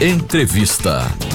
Entrevista.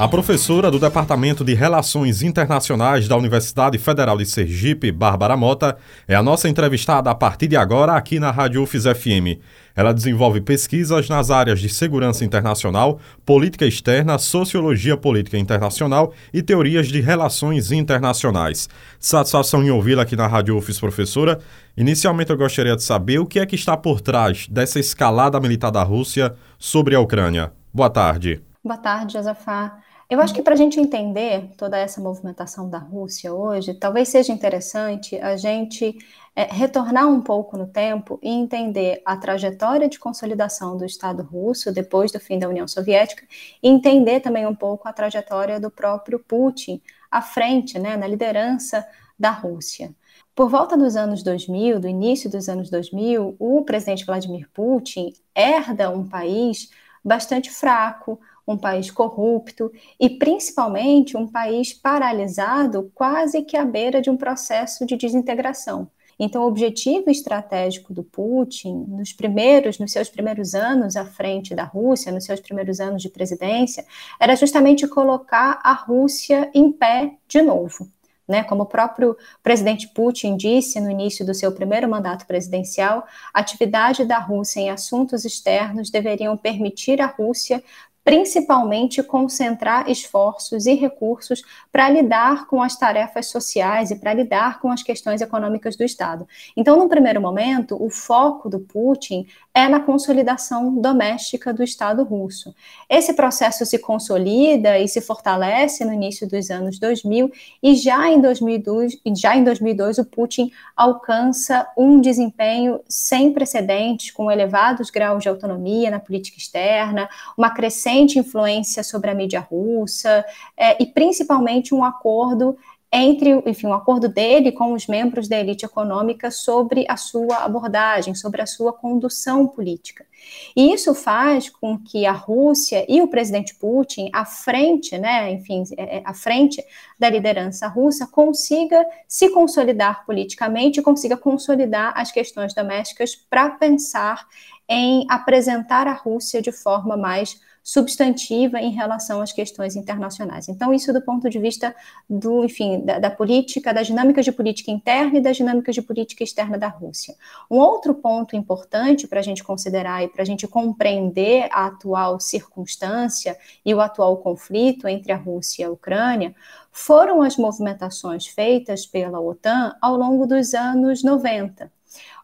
A professora do Departamento de Relações Internacionais da Universidade Federal de Sergipe, Bárbara Mota, é a nossa entrevistada a partir de agora aqui na Rádio UFES FM. Ela desenvolve pesquisas nas áreas de segurança internacional, política externa, sociologia política internacional e teorias de relações internacionais. Satisfação em ouvi-la aqui na Rádio UFES, professora. Inicialmente eu gostaria de saber o que é que está por trás dessa escalada militar da Rússia sobre a Ucrânia. Boa tarde. Boa tarde, Josafá. Eu acho que para a gente entender toda essa movimentação da Rússia hoje, talvez seja interessante a gente é, retornar um pouco no tempo e entender a trajetória de consolidação do Estado russo depois do fim da União Soviética e entender também um pouco a trajetória do próprio Putin à frente, né, na liderança da Rússia. Por volta dos anos 2000, do início dos anos 2000, o presidente Vladimir Putin herda um país bastante fraco, um país corrupto e, principalmente, um país paralisado quase que à beira de um processo de desintegração. Então, o objetivo estratégico do Putin, nos primeiros, nos seus primeiros anos à frente da Rússia, nos seus primeiros anos de presidência, era justamente colocar a Rússia em pé de novo. Né, como o próprio presidente Putin disse no início do seu primeiro mandato presidencial, a atividade da Rússia em assuntos externos deveriam permitir à Rússia principalmente concentrar esforços e recursos para lidar com as tarefas sociais e para lidar com as questões econômicas do Estado. Então, no primeiro momento, o foco do Putin é na consolidação doméstica do Estado russo. Esse processo se consolida e se fortalece no início dos anos 2000 e já em 2002, já em 2002 o Putin alcança um desempenho sem precedentes, com elevados graus de autonomia na política externa, uma crescente influência sobre a mídia russa é, e principalmente um acordo entre, enfim, um acordo dele com os membros da elite econômica sobre a sua abordagem, sobre a sua condução política. E isso faz com que a Rússia e o presidente Putin, à frente, né, enfim, é, é, à frente da liderança russa, consiga se consolidar politicamente, consiga consolidar as questões domésticas para pensar em apresentar a Rússia de forma mais substantiva em relação às questões internacionais. Então, isso do ponto de vista do, enfim, da, da, política, das dinâmicas de política interna e das dinâmicas de política externa da Rússia. Um outro ponto importante para a gente considerar e para a gente compreender a atual circunstância e o atual conflito entre a Rússia e a Ucrânia foram as movimentações feitas pela OTAN ao longo dos anos 90.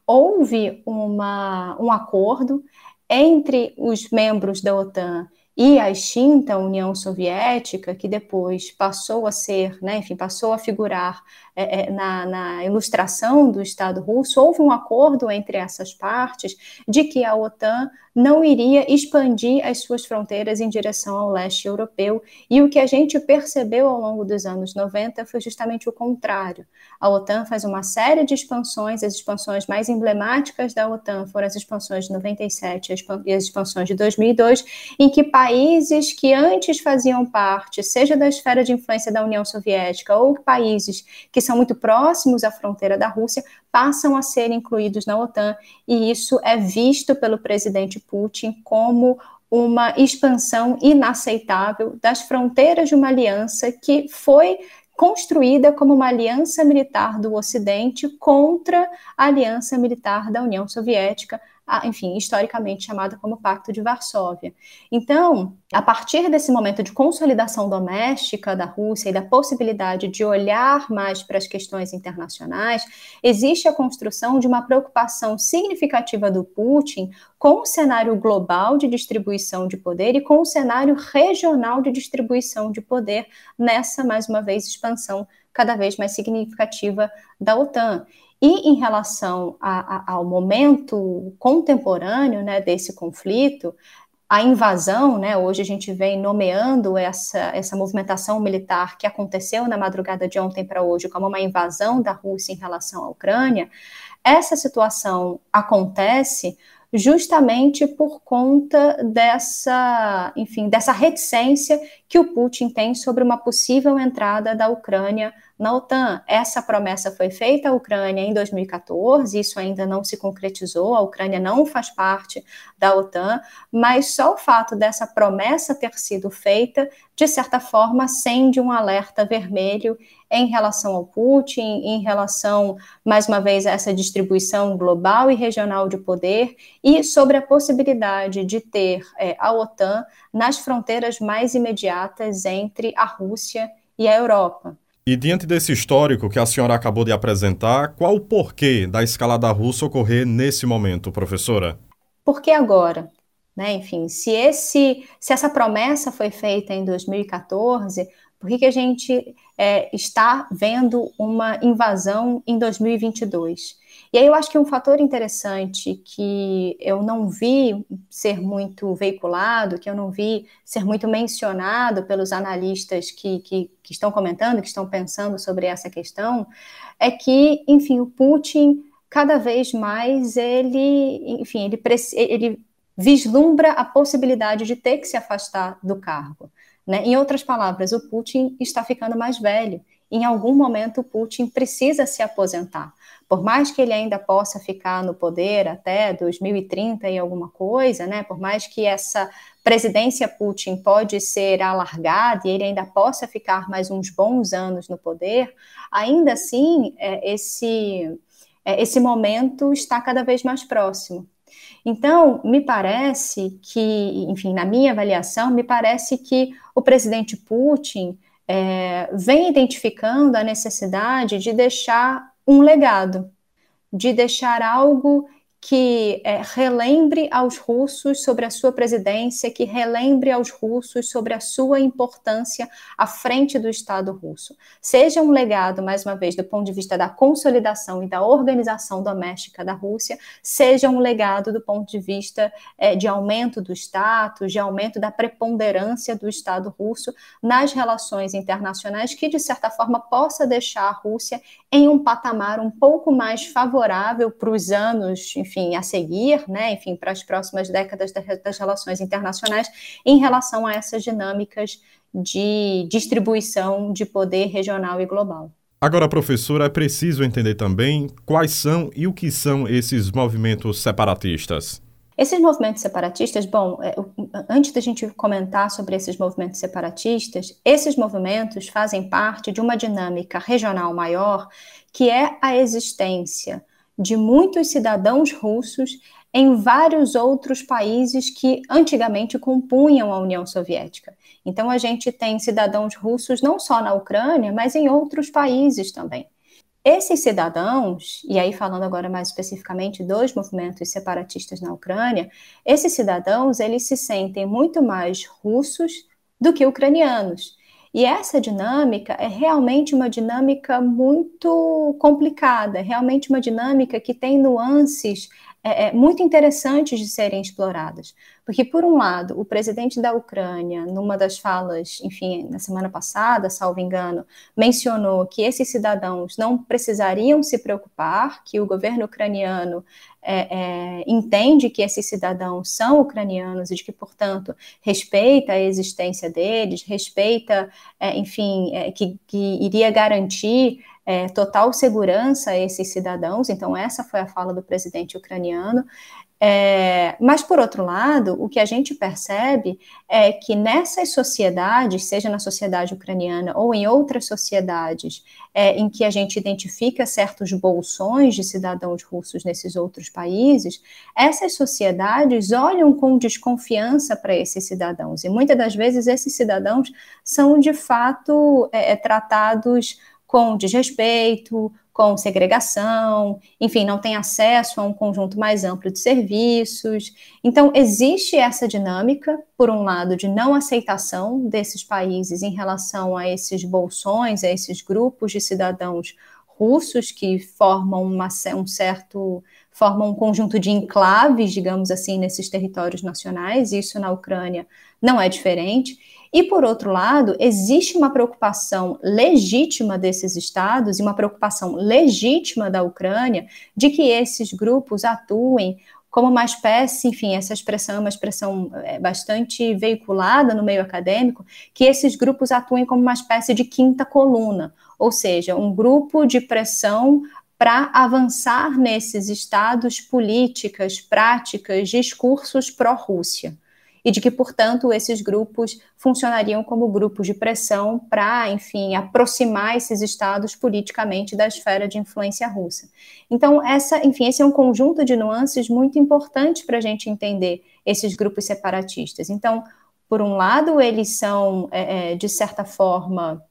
Houve uma, um acordo entre os membros da OTAN e a extinta União Soviética, que depois passou a ser, né, enfim, passou a figurar é, é, na, na, ilustração do Estado russo, houve um acordo entre essas partes de que a OTAN não iria expandir as suas fronteiras em direção ao leste europeu. E o que a gente percebeu ao longo dos anos 90 foi justamente o contrário. A OTAN faz uma série de expansões, as expansões mais emblemáticas da OTAN foram as expansões de 97 e as expansões de 2002, em que países que antes faziam parte, seja da esfera de influência da União Soviética ou países que são muito próximos à fronteira da Rússia, passam a ser incluídos na OTAN, e isso é visto pelo presidente Putin como uma expansão inaceitável das fronteiras de uma aliança que foi construída como uma aliança militar do Ocidente contra a aliança militar da União Soviética, enfim, historicamente chamada como Pacto de Varsóvia. Então, a partir desse momento de consolidação doméstica da Rússia e da possibilidade de olhar mais para as questões internacionais, existe a construção de uma preocupação significativa do Putin com o cenário global de distribuição de poder e com o cenário regional de distribuição de poder nessa, mais uma vez, expansão cada vez mais significativa da OTAN. E em relação a, a, ao momento contemporâneo né, desse conflito, a invasão, né, hoje a gente vem nomeando essa, essa movimentação militar que aconteceu na madrugada de ontem para hoje como uma invasão da Rússia em relação à Ucrânia, essa situação acontece justamente por conta dessa, enfim, dessa reticência que o Putin tem sobre uma possível entrada da Ucrânia na OTAN. Essa promessa foi feita à Ucrânia em 2014, isso ainda não se concretizou, a Ucrânia não faz parte da OTAN, mas só o fato dessa promessa ter sido feita, de certa forma, acende um alerta vermelho em relação ao Putin, em relação, mais uma vez, a essa distribuição global e regional de poder e sobre a possibilidade de ter é, a OTAN nas fronteiras mais imediatas entre a Rússia e a Europa. E diante desse histórico que a senhora acabou de apresentar, qual o porquê da escalada russa ocorrer nesse momento, professora? Por que agora? Né? Enfim, se, esse, se essa promessa foi feita em 2014, por que, que a gente é, está vendo uma invasão em 2022? E aí eu acho que um fator interessante que eu não vi ser muito veiculado, que eu não vi ser muito mencionado pelos analistas que, que, que estão comentando, que estão pensando sobre essa questão, é que, enfim, o Putin cada vez mais ele, enfim, ele, ele vislumbra a possibilidade de ter que se afastar do cargo. Né? Em outras palavras, o Putin está ficando mais velho. Em algum momento, o Putin precisa se aposentar. Por mais que ele ainda possa ficar no poder até 2030 e alguma coisa, né? Por mais que essa presidência Putin pode ser alargada e ele ainda possa ficar mais uns bons anos no poder, ainda assim, é, esse, é, esse momento está cada vez mais próximo. Então, me parece que, enfim, na minha avaliação, me parece que o presidente Putin é, vem identificando a necessidade de deixar um legado, de deixar algo que é, relembre aos russos sobre a sua presidência, que relembre aos russos sobre a sua importância à frente do Estado russo. Seja um legado, mais uma vez, do ponto de vista da consolidação e da organização doméstica da Rússia, seja um legado do ponto de vista é, de aumento do status, de aumento da preponderância do Estado russo nas relações internacionais, que, de certa forma, possa deixar a Rússia em um patamar um pouco mais favorável para os anos, enfim, enfim, a seguir, né, enfim, para as próximas décadas das relações internacionais em relação a essas dinâmicas de distribuição de poder regional e global. Agora, professora, é preciso entender também quais são e o que são esses movimentos separatistas. Esses movimentos separatistas, bom, é, antes da gente comentar sobre esses movimentos separatistas, esses movimentos fazem parte de uma dinâmica regional maior, que é a existência de muitos cidadãos russos em vários outros países que antigamente compunham a União Soviética. Então, a gente tem cidadãos russos não só na Ucrânia, mas em outros países também. Esses cidadãos, e aí falando agora mais especificamente dos movimentos separatistas na Ucrânia, esses cidadãos, eles se sentem muito mais russos do que ucranianos. E essa dinâmica é realmente uma dinâmica muito complicada, é realmente uma dinâmica que tem nuances é, é, muito interessantes de serem exploradas. Porque, por um lado, o presidente da Ucrânia, numa das falas, enfim, na semana passada, salvo engano, mencionou que esses cidadãos não precisariam se preocupar, que o governo ucraniano é, é, entende que esses cidadãos são ucranianos e de que, portanto, respeita a existência deles, respeita, é, enfim, é, que, que iria garantir é, total segurança a esses cidadãos. Então, essa foi a fala do presidente ucraniano. É, mas, por outro lado, o que a gente percebe é que nessas sociedades, seja na sociedade ucraniana ou em outras sociedades, é, em que a gente identifica certos bolsões de cidadãos russos nesses outros países, essas sociedades olham com desconfiança para esses cidadãos. E muitas das vezes esses cidadãos são, de fato, é, é tratados com desrespeito, com segregação, enfim, não tem acesso a um conjunto mais amplo de serviços. Então, existe essa dinâmica, por um lado, de não aceitação desses países em relação a esses bolsões, a esses grupos de cidadãos russos que formam uma, um certo formam um conjunto de enclaves, digamos assim, nesses territórios nacionais, isso na Ucrânia não é diferente. E, por outro lado, existe uma preocupação legítima desses estados e uma preocupação legítima da Ucrânia de que esses grupos atuem como uma espécie, enfim, essa expressão é uma expressão é, bastante veiculada no meio acadêmico, que esses grupos atuem como uma espécie de quinta coluna, ou seja, um grupo de pressão para avançar nesses estados políticas, práticas, discursos pró-Rússia e de que, portanto, esses grupos funcionariam como grupos de pressão para, enfim, aproximar esses estados politicamente da esfera de influência russa. Então, essa, enfim, esse é um conjunto de nuances muito importante para a gente entender esses grupos separatistas. Então, por um lado, eles são, é, é de certa forma,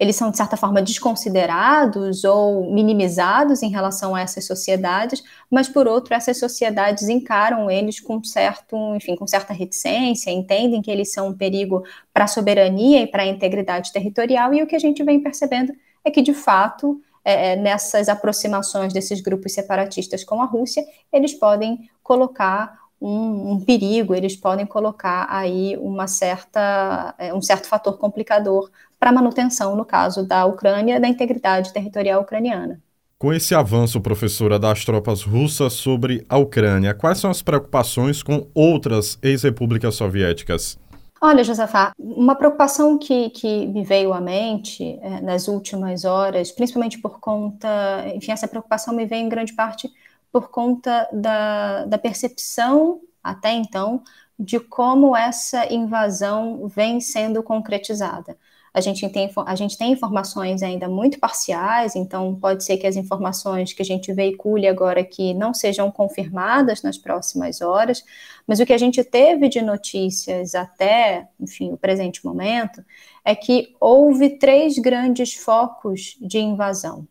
eles são, de certa forma, desconsiderados ou minimizados em relação a essas sociedades, mas, por outro, essas sociedades encaram eles com certo, enfim, com certa reticência, entendem que eles são um perigo para a soberania e para a integridade territorial, e o que a gente vem percebendo é que, de fato, é, é nessas aproximações desses grupos separatistas com a Rússia, eles podem colocar um, um, perigo, eles podem colocar aí uma certa, é, um certo fator complicador para a manutenção, no caso da Ucrânia, da integridade territorial ucraniana. Com esse avanço, professora, das tropas russas sobre a Ucrânia, quais são as preocupações com outras ex-repúblicas soviéticas? Olha, Josafá, uma preocupação que, que me veio à mente é, nas últimas horas, principalmente por conta, enfim, essa preocupação me veio em grande parte por conta da, da percepção, até então, de como essa invasão vem sendo concretizada. A gente, tem, a gente tem informações ainda muito parciais, então pode ser que as informações que a gente veicule agora aqui não sejam confirmadas nas próximas horas, mas o que a gente teve de notícias até, enfim, o presente momento, é que houve três grandes focos de invasão.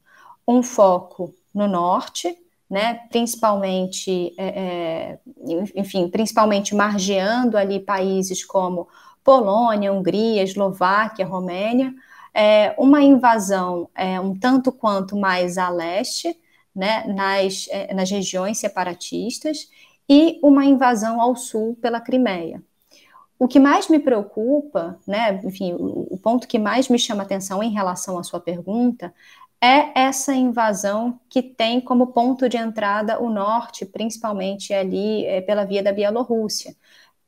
Um foco no norte, né, principalmente, é, é, enfim, principalmente margeando ali países como Polônia, Hungria, Eslováquia, Romênia, é, uma invasão é, um tanto quanto mais a leste, né, nas, é, nas regiões separatistas, e uma invasão ao sul pela Crimeia. O que mais me preocupa, né, enfim, o, ponto que mais me chama atenção em relação à sua pergunta é essa invasão que tem como ponto de entrada o norte, principalmente ali é, pela via da Bielorrússia.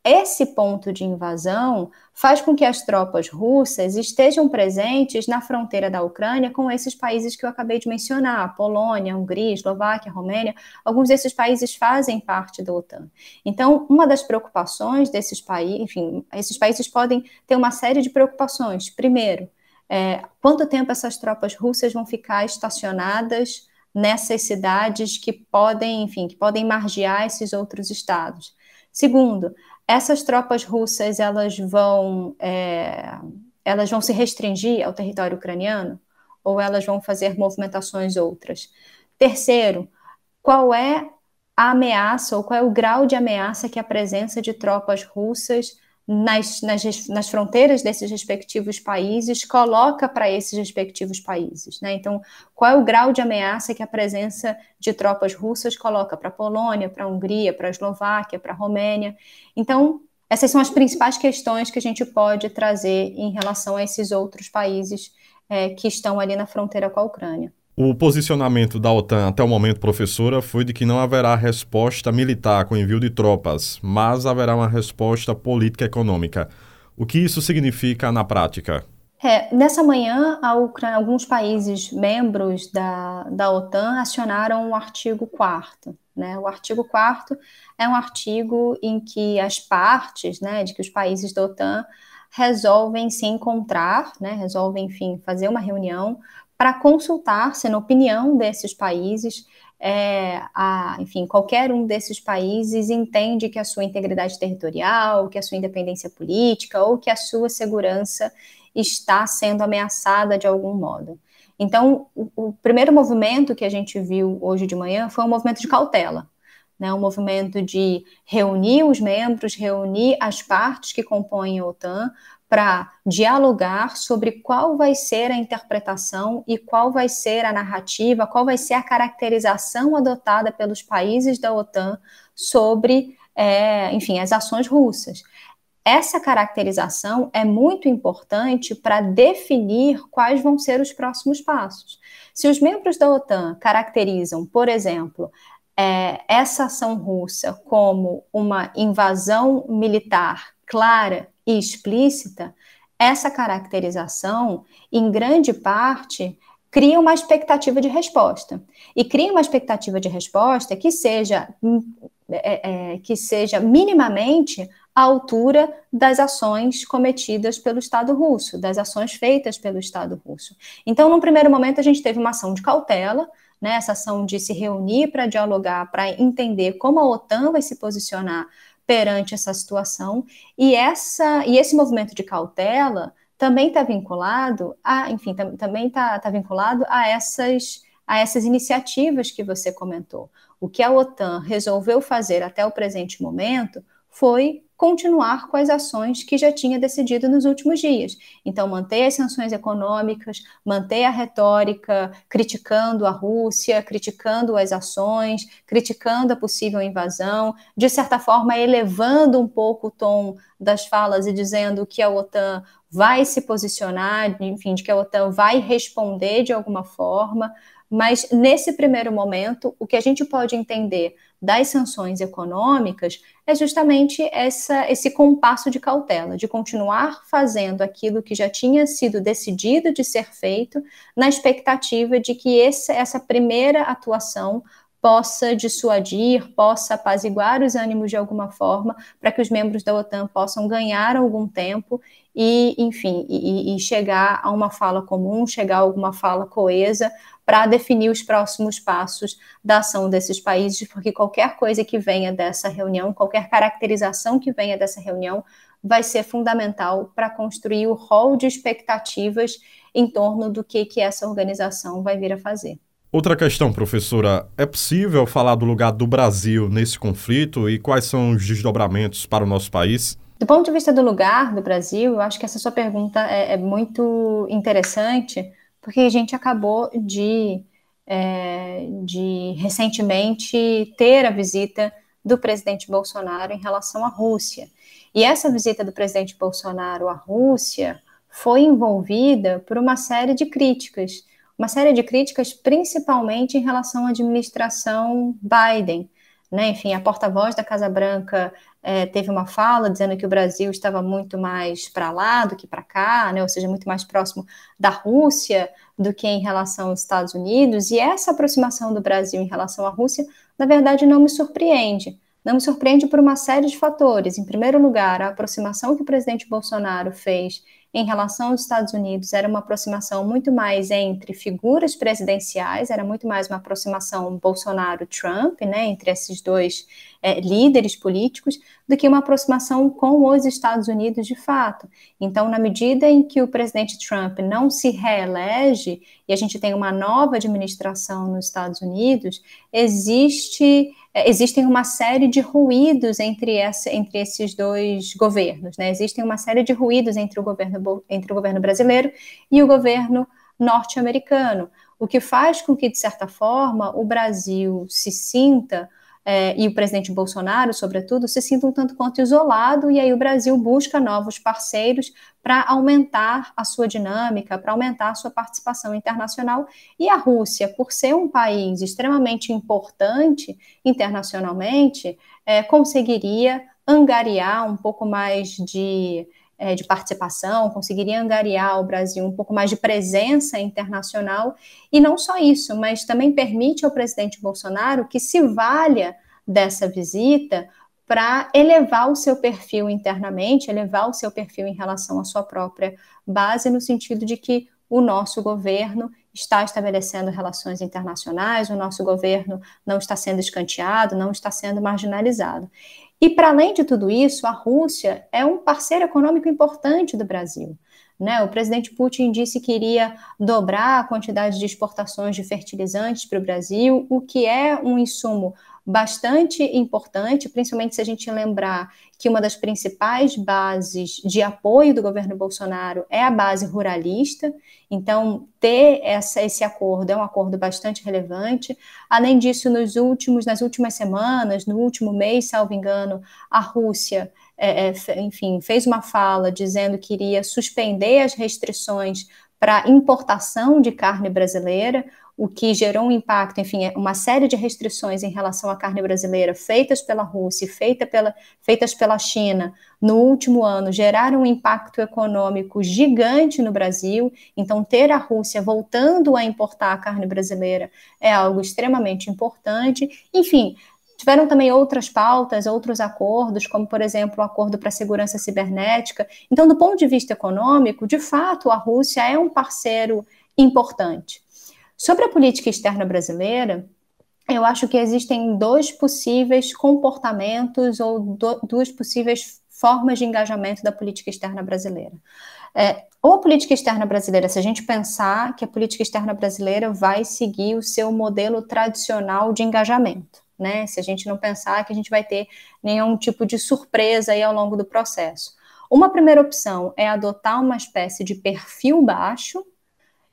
Esse ponto de invasão faz com que as tropas russas estejam presentes na fronteira da Ucrânia com esses países que eu acabei de mencionar: Polônia, Hungria, Eslováquia, Romênia. Alguns desses países fazem parte da OTAN. Então, uma das preocupações desses países, enfim, esses países podem ter uma série de preocupações. Primeiro, é, quanto tempo essas tropas russas vão ficar estacionadas nessas cidades que podem, enfim, que podem margear esses outros estados. Segundo, essas tropas russas elas vão é, elas vão se restringir ao território ucraniano ou elas vão fazer movimentações outras. Terceiro, qual é a ameaça ou qual é o grau de ameaça que a presença de tropas russas nas, nas, nas fronteiras desses respectivos países coloca para esses respectivos países. Né? Então, qual é o grau de ameaça que a presença de tropas russas coloca para a Polônia, para a Hungria, para a Eslováquia, para a Romênia? Então, essas são as principais questões que a gente pode trazer em relação a esses outros países é, que estão ali na fronteira com a Ucrânia. O posicionamento da OTAN até o momento, professora, foi de que não haverá resposta militar com envio de tropas, mas haverá uma resposta política econômica. O que isso significa na prática? É, nessa manhã, Ucrânia, alguns países membros da, da OTAN acionaram o artigo 4 né? O artigo 4 é um artigo em que as partes, né, de que os países da OTAN resolvem se encontrar, né, resolvem, enfim, fazer uma reunião para consultar se, na opinião desses países, é, a, enfim, qualquer um desses países entende que a sua integridade territorial, que a sua independência política ou que a sua segurança está sendo ameaçada de algum modo. Então, o, o primeiro movimento que a gente viu hoje de manhã foi um movimento de cautela, né, um movimento de reunir os membros, reunir as partes que compõem a OTAN para dialogar sobre qual vai ser a interpretação e qual vai ser a narrativa, qual vai ser a caracterização adotada pelos países da OTAN sobre, é, enfim, as ações russas. Essa caracterização é muito importante para definir quais vão ser os próximos passos. Se os membros da OTAN caracterizam, por exemplo, é, essa ação russa como uma invasão militar clara e explícita, essa caracterização, em grande parte, cria uma expectativa de resposta. E cria uma expectativa de resposta que seja, é, é, que seja minimamente à altura das ações cometidas pelo Estado russo, das ações feitas pelo Estado russo. Então, num primeiro momento, a gente teve uma ação de cautela, né, essa ação de se reunir para dialogar, para entender como a OTAN vai se posicionar perante essa situação, e, essa, e esse movimento de cautela também está vinculado a, enfim, também está tá vinculado a essas, a essas iniciativas que você comentou. O que a OTAN resolveu fazer até o presente momento foi continuar com as ações que já tinha decidido nos últimos dias. Então, manter as sanções econômicas, manter a retórica criticando a Rússia, criticando as ações, criticando a possível invasão, de certa forma elevando um pouco o tom das falas e dizendo que a OTAN vai se posicionar, enfim, de que a OTAN vai responder de alguma forma. Mas nesse primeiro momento, o que a gente pode entender das sanções econômicas é justamente essa, esse compasso de cautela, de continuar fazendo aquilo que já tinha sido decidido de ser feito, na expectativa de que esse, essa primeira atuação possa dissuadir, possa apaziguar os ânimos de alguma forma, para que os membros da OTAN possam ganhar algum tempo e, enfim, e, e chegar a uma fala comum, chegar a alguma fala coesa para definir os próximos passos da ação desses países, porque qualquer coisa que venha dessa reunião, qualquer caracterização que venha dessa reunião, vai ser fundamental para construir o rol de expectativas em torno do que, que essa organização vai vir a fazer. Outra questão, professora: é possível falar do lugar do Brasil nesse conflito e quais são os desdobramentos para o nosso país? Do ponto de vista do lugar do Brasil, eu acho que essa sua pergunta é, é muito interessante, porque a gente acabou de, é, de recentemente ter a visita do presidente Bolsonaro em relação à Rússia. E essa visita do presidente Bolsonaro à Rússia foi envolvida por uma série de críticas, uma série de críticas principalmente em relação à administração Biden. Né? Enfim, a porta-voz da Casa Branca é, teve uma fala dizendo que o Brasil estava muito mais para lá do que para cá, né? ou seja, muito mais próximo da Rússia do que em relação aos Estados Unidos, e essa aproximação do Brasil em relação à Rússia, na verdade, não me surpreende. Não me surpreende por uma série de fatores. Em primeiro lugar, a aproximação que o presidente Bolsonaro fez em relação aos Estados Unidos era uma aproximação muito mais entre figuras presidenciais, era muito mais uma aproximação Bolsonaro-Trump, né, entre esses dois é, líderes políticos, do que uma aproximação com os Estados Unidos de fato. Então, na medida em que o presidente Trump não se reelege e a gente tem uma nova administração nos Estados Unidos, existe existem uma série de ruídos entre, essa, entre esses dois governos. Né? Existem uma série de ruídos entre o governo, entre o governo brasileiro e o governo norte-americano, o que faz com que, de certa forma, o Brasil se sinta é, e o presidente Bolsonaro, sobretudo, se sinta um tanto quanto isolado, e aí o Brasil busca novos parceiros para aumentar a sua dinâmica, para aumentar a sua participação internacional. E a Rússia, por ser um país extremamente importante internacionalmente, é, conseguiria angariar um pouco mais de é, de participação, conseguiria angariar ao Brasil um pouco mais de presença internacional, e não só isso, mas também permite ao presidente Bolsonaro que se valha dessa visita para elevar o seu perfil internamente, elevar o seu perfil em relação à sua própria base, no sentido de que o nosso governo está estabelecendo relações internacionais, o nosso governo não está sendo escanteado, não está sendo marginalizado. E para além de tudo isso, a Rússia é um parceiro econômico importante do Brasil. Né? O presidente Putin disse que iria dobrar a quantidade de exportações de fertilizantes para o Brasil, o que é um insumo bastante importante, principalmente se a gente lembrar que uma das principais bases de apoio do governo Bolsonaro é a base ruralista, então ter essa, esse acordo é um acordo bastante relevante. Além disso, nos últimos, nas últimas semanas, no último mês, salvo engano, a Rússia é, é, enfim, fez uma fala dizendo que iria suspender as restrições para importação de carne brasileira, o que gerou um impacto, enfim, é uma série de restrições em relação à carne brasileira feitas pela Rússia, feita pela, feitas pela China no último ano, geraram um impacto econômico gigante no Brasil. Então, ter a Rússia voltando a importar a carne brasileira é algo extremamente importante. Enfim, Tiveram também outras pautas, outros acordos, como, por exemplo, o Acordo para a Segurança Cibernética. Então, do ponto de vista econômico, de fato, a Rússia é um parceiro importante. Sobre a política externa brasileira, eu acho que existem dois possíveis comportamentos ou do, duas possíveis formas de engajamento da política externa brasileira. É, ou a política externa brasileira, se a gente pensar que a política externa brasileira vai seguir o seu modelo tradicional de engajamento né? Se a gente não pensar que a gente vai ter nenhum tipo de surpresa aí ao longo do processo. Uma primeira opção é adotar uma espécie de perfil baixo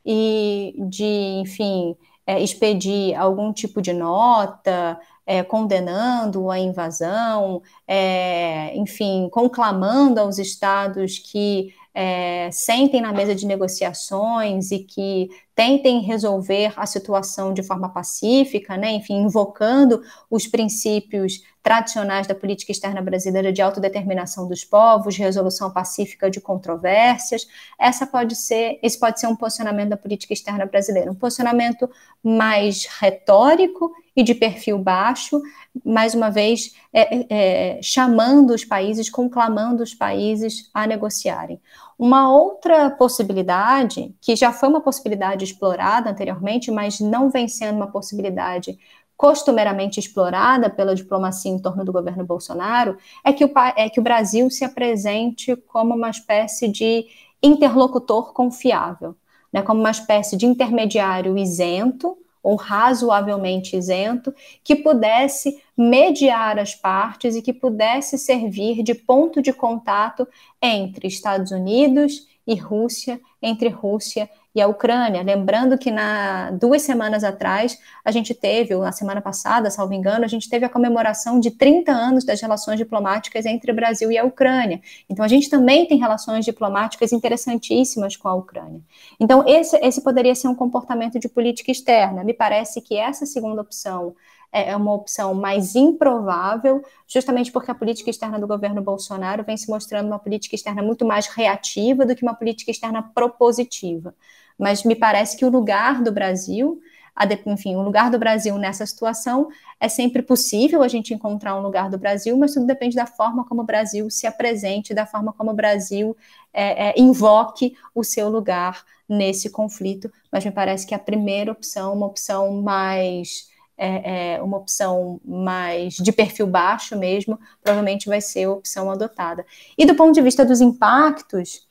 e de, enfim, é, expedir algum tipo de nota, é, condenando a invasão, é, enfim, conclamando aos estados que é, sentem na mesa de negociações e que tentem resolver a situação de forma pacífica, né? enfim, invocando os princípios tradicionais da política externa brasileira de autodeterminação dos povos, resolução pacífica de controvérsias. Essa pode ser, esse pode ser um posicionamento da política externa brasileira, um posicionamento mais retórico e de perfil baixo, mais uma vez é, é, chamando os países, conclamando os países a negociarem. Uma outra possibilidade, que já foi uma possibilidade explorada anteriormente, mas não vem sendo uma possibilidade costumeiramente explorada pela diplomacia em torno do governo Bolsonaro, é que o, é que o Brasil se apresente como uma espécie de interlocutor confiável, né, como uma espécie de intermediário isento ou razoavelmente isento, que pudesse mediar as partes e que pudesse servir de ponto de contato entre Estados Unidos e Rússia, entre Rússia e a Ucrânia. Lembrando que na duas semanas atrás a gente teve, ou na semana passada, salvo engano, a gente teve a comemoração de 30 anos das relações diplomáticas entre o Brasil e a Ucrânia. Então a gente também tem relações diplomáticas interessantíssimas com a Ucrânia. Então esse, esse poderia ser um comportamento de política externa. Me parece que essa segunda opção é, é uma opção mais improvável, justamente porque a política externa do governo Bolsonaro vem se mostrando uma política externa muito mais reativa do que uma política externa propositiva. Mas me parece que o lugar do Brasil, enfim, o lugar do Brasil nessa situação é sempre possível a gente encontrar um lugar do Brasil, mas tudo depende da forma como o Brasil se apresente, da forma como o Brasil é, é, invoque o seu lugar nesse conflito. Mas me parece que a primeira opção, uma opção mais é, é, uma opção mais de perfil baixo mesmo, provavelmente vai ser a opção adotada. E do ponto de vista dos impactos,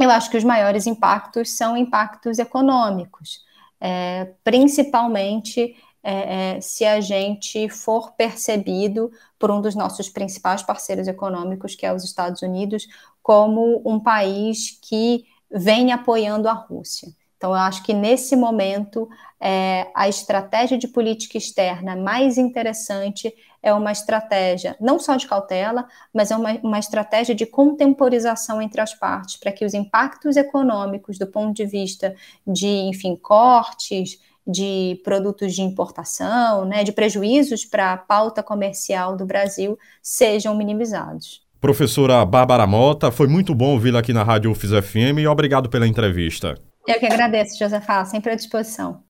eu acho que os maiores impactos são impactos econômicos, é, principalmente é, é, se a gente for percebido por um dos nossos principais parceiros econômicos, que é os Estados Unidos, como um país que vem apoiando a Rússia. Então, eu acho que nesse momento é, a estratégia de política externa mais interessante é uma estratégia não só de cautela, mas é uma, uma estratégia de contemporização entre as partes, para que os impactos econômicos, do ponto de vista de, enfim, cortes, de produtos de importação, né, de prejuízos para a pauta comercial do Brasil, sejam minimizados. Professora Bárbara Mota, foi muito bom ouvi-la aqui na Rádio UFIS FM e obrigado pela entrevista. Eu que agradeço, Josefá, sempre à disposição.